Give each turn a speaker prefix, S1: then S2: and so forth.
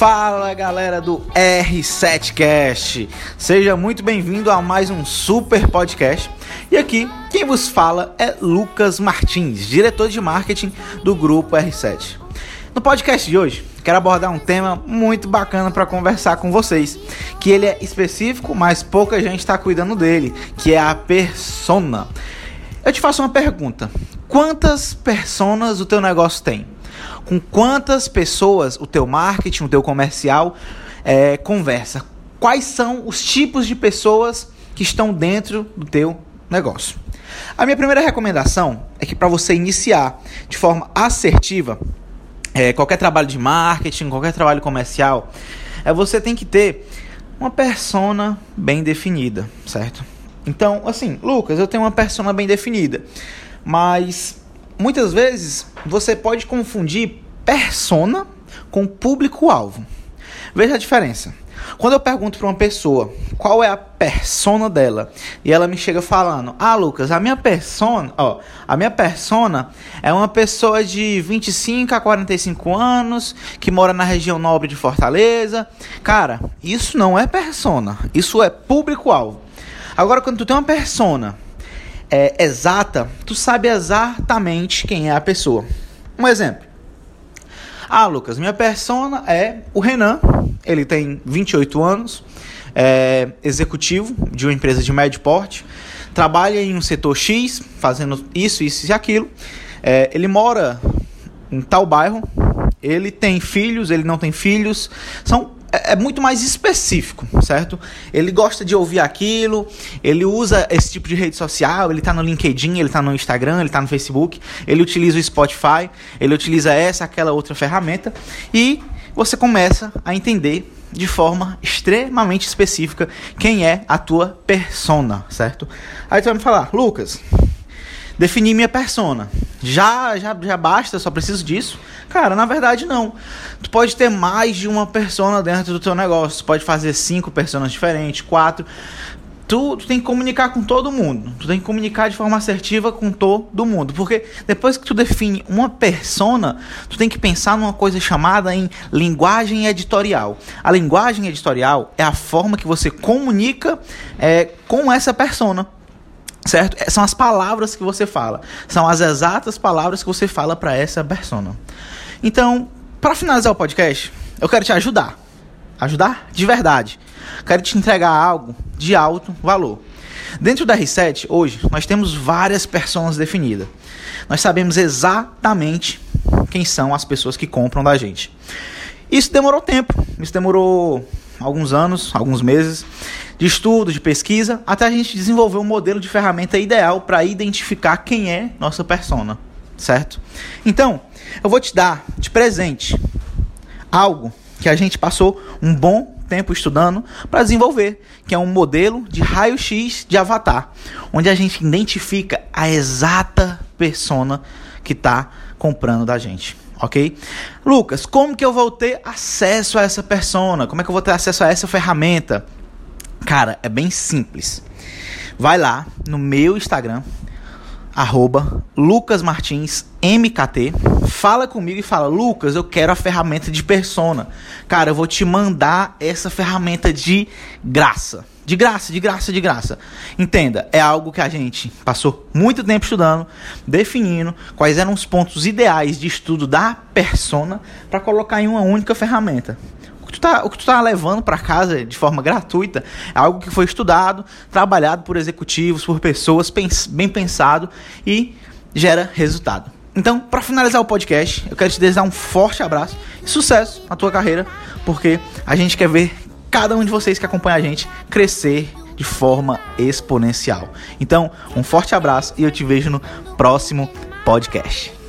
S1: Fala galera do R7Cast, seja muito bem-vindo a mais um super podcast. E aqui quem vos fala é Lucas Martins, diretor de marketing do grupo R7. No podcast de hoje, quero abordar um tema muito bacana para conversar com vocês, que ele é específico, mas pouca gente está cuidando dele, que é a persona. Eu te faço uma pergunta: quantas personas o teu negócio tem? Com quantas pessoas o teu marketing, o teu comercial é, conversa? Quais são os tipos de pessoas que estão dentro do teu negócio? A minha primeira recomendação é que para você iniciar de forma assertiva é, qualquer trabalho de marketing, qualquer trabalho comercial, é você tem que ter uma persona bem definida, certo? Então, assim, Lucas, eu tenho uma persona bem definida, mas muitas vezes você pode confundir persona com público-alvo. Veja a diferença. Quando eu pergunto para uma pessoa qual é a persona dela e ela me chega falando: "Ah, Lucas, a minha persona, ó, a minha persona é uma pessoa de 25 a 45 anos que mora na região nobre de Fortaleza". Cara, isso não é persona, isso é público-alvo. Agora quando tu tem uma persona é, exata, tu sabe exatamente quem é a pessoa. Um exemplo. Ah, Lucas, minha persona é o Renan. Ele tem 28 anos, é executivo de uma empresa de médio porte, trabalha em um setor X, fazendo isso, isso e aquilo. É, ele mora em tal bairro, ele tem filhos, ele não tem filhos. São é, é muito mais específico, certo? Ele gosta de ouvir aquilo, ele usa esse tipo de rede social, ele tá no LinkedIn, ele tá no Instagram, ele tá no Facebook, ele utiliza o Spotify, ele utiliza essa, aquela outra ferramenta e você começa a entender de forma extremamente específica quem é a tua persona, certo? Aí tu vai me falar, Lucas, definir minha persona. Já, já, já basta, só preciso disso. Cara, na verdade não. Tu pode ter mais de uma persona dentro do teu negócio. Tu pode fazer cinco personas diferentes, quatro. Tu, tu, tem que comunicar com todo mundo. Tu tem que comunicar de forma assertiva com todo mundo. Porque depois que tu define uma persona, tu tem que pensar numa coisa chamada em linguagem editorial. A linguagem editorial é a forma que você comunica é, com essa persona certo? É, são as palavras que você fala, são as exatas palavras que você fala para essa persona. Então, para finalizar o podcast, eu quero te ajudar, ajudar de verdade. Quero te entregar algo de alto valor. Dentro da R7, hoje, nós temos várias personas definidas. Nós sabemos exatamente quem são as pessoas que compram da gente. Isso demorou tempo, isso demorou alguns anos, alguns meses de estudo, de pesquisa, até a gente desenvolver um modelo de ferramenta ideal para identificar quem é nossa persona, certo? Então, eu vou te dar de presente algo que a gente passou um bom tempo estudando para desenvolver, que é um modelo de raio-x de avatar, onde a gente identifica a exata persona que está comprando da gente ok? Lucas, como que eu vou ter acesso a essa persona? Como é que eu vou ter acesso a essa ferramenta? Cara, é bem simples. Vai lá no meu Instagram, arroba lucasmartinsmkt, fala comigo e fala, Lucas, eu quero a ferramenta de persona. Cara, eu vou te mandar essa ferramenta de graça. De graça, de graça, de graça. Entenda, é algo que a gente passou muito tempo estudando, definindo quais eram os pontos ideais de estudo da persona para colocar em uma única ferramenta. Que tu tá, o que tu tá levando para casa de forma gratuita é algo que foi estudado, trabalhado por executivos, por pessoas, pens bem pensado e gera resultado. Então, para finalizar o podcast, eu quero te desejar um forte abraço e sucesso na tua carreira, porque a gente quer ver cada um de vocês que acompanha a gente crescer de forma exponencial. Então, um forte abraço e eu te vejo no próximo podcast.